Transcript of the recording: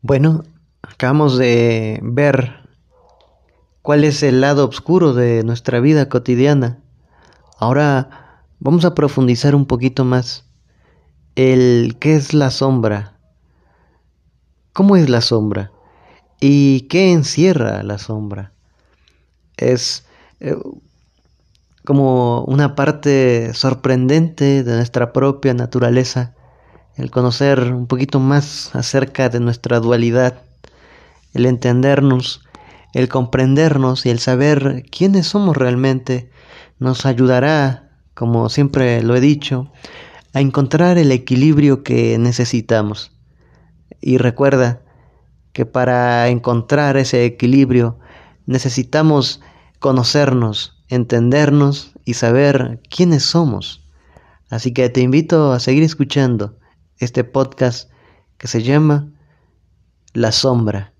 Bueno, acabamos de ver cuál es el lado oscuro de nuestra vida cotidiana. Ahora vamos a profundizar un poquito más. El qué es la sombra. ¿Cómo es la sombra? ¿Y qué encierra la sombra? Es eh, como una parte sorprendente de nuestra propia naturaleza el conocer un poquito más acerca de nuestra dualidad, el entendernos, el comprendernos y el saber quiénes somos realmente, nos ayudará, como siempre lo he dicho, a encontrar el equilibrio que necesitamos. Y recuerda que para encontrar ese equilibrio necesitamos conocernos, entendernos y saber quiénes somos. Así que te invito a seguir escuchando este podcast que se llama La Sombra.